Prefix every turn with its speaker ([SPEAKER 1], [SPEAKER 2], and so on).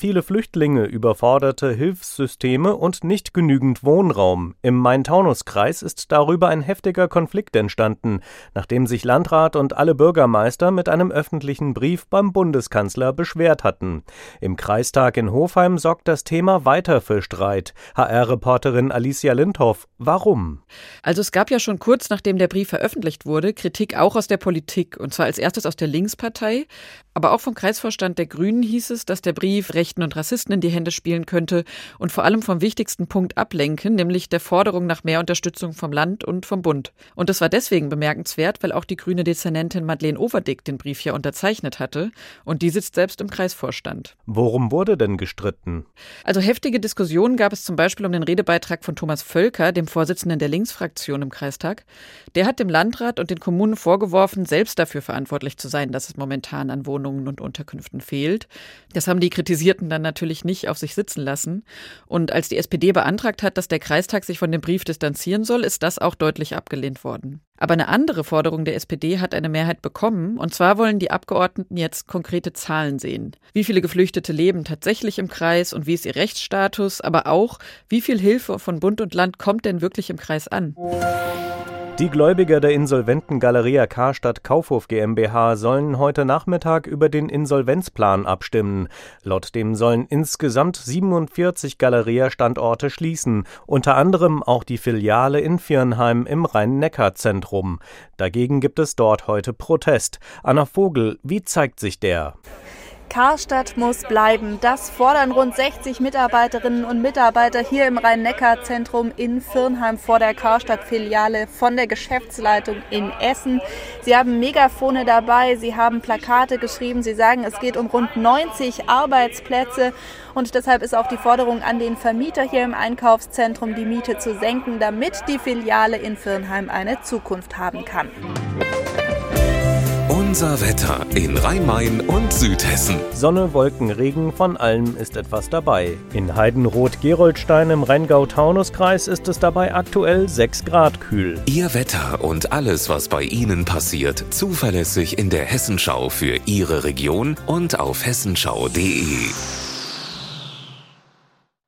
[SPEAKER 1] Viele Flüchtlinge, überforderte Hilfssysteme und nicht genügend Wohnraum. Im Main-Taunus-Kreis ist darüber ein heftiger Konflikt entstanden, nachdem sich Landrat und alle Bürgermeister mit einem öffentlichen Brief beim Bundeskanzler beschwert hatten. Im Kreistag in Hofheim sorgt das Thema weiter für Streit. HR-Reporterin Alicia Lindhoff, warum?
[SPEAKER 2] Also es gab ja schon kurz nachdem der Brief veröffentlicht wurde, Kritik auch aus der Politik, und zwar als erstes aus der Linkspartei, aber auch vom Kreisvorstand der Grünen hieß es, dass der Brief Rechten und Rassisten in die Hände spielen könnte und vor allem vom wichtigsten Punkt ablenken, nämlich der Forderung nach mehr Unterstützung vom Land und vom Bund. Und das war deswegen bemerkenswert, weil auch die grüne Dezernentin Madeleine Overdick den Brief ja unterzeichnet hatte und die sitzt selbst im Kreisvorstand.
[SPEAKER 1] Worum wurde denn gestritten?
[SPEAKER 2] Also heftige Diskussionen gab es zum Beispiel um den Redebeitrag von Thomas Völker, dem Vorsitzenden der Linksfraktion im Kreistag. Der hat dem Landrat und den Kommunen vorgeworfen, selbst dafür verantwortlich zu sein, dass es momentan an Wohnungen Wohnungen und Unterkünften fehlt. Das haben die Kritisierten dann natürlich nicht auf sich sitzen lassen. Und als die SPD beantragt hat, dass der Kreistag sich von dem Brief distanzieren soll, ist das auch deutlich abgelehnt worden. Aber eine andere Forderung der SPD hat eine Mehrheit bekommen, und zwar wollen die Abgeordneten jetzt konkrete Zahlen sehen. Wie viele Geflüchtete leben tatsächlich im Kreis und wie ist ihr Rechtsstatus, aber auch, wie viel Hilfe von Bund und Land kommt denn wirklich im Kreis an?
[SPEAKER 1] Die Gläubiger der insolventen Galeria Karstadt Kaufhof GmbH sollen heute Nachmittag über den Insolvenzplan abstimmen. Laut dem sollen insgesamt 47 Galeria-Standorte schließen, unter anderem auch die Filiale in Viernheim im Rhein-Neckar-Zentrum. Dagegen gibt es dort heute Protest. Anna Vogel, wie zeigt sich der?
[SPEAKER 3] Karstadt muss bleiben. Das fordern rund 60 Mitarbeiterinnen und Mitarbeiter hier im Rhein-Neckar-Zentrum in Firnheim vor der Karstadt-Filiale von der Geschäftsleitung in Essen. Sie haben Megafone dabei, sie haben Plakate geschrieben, sie sagen, es geht um rund 90 Arbeitsplätze und deshalb ist auch die Forderung an den Vermieter hier im Einkaufszentrum, die Miete zu senken, damit die Filiale in Firnheim eine Zukunft haben kann.
[SPEAKER 4] Unser Wetter in Rhein-Main und Südhessen.
[SPEAKER 1] Sonne, Wolken, Regen, von allem ist etwas dabei. In Heidenroth-Geroldstein im Rheingau-Taunus-Kreis ist es dabei aktuell 6 Grad kühl.
[SPEAKER 4] Ihr Wetter und alles, was bei Ihnen passiert, zuverlässig in der Hessenschau für Ihre Region und auf hessenschau.de.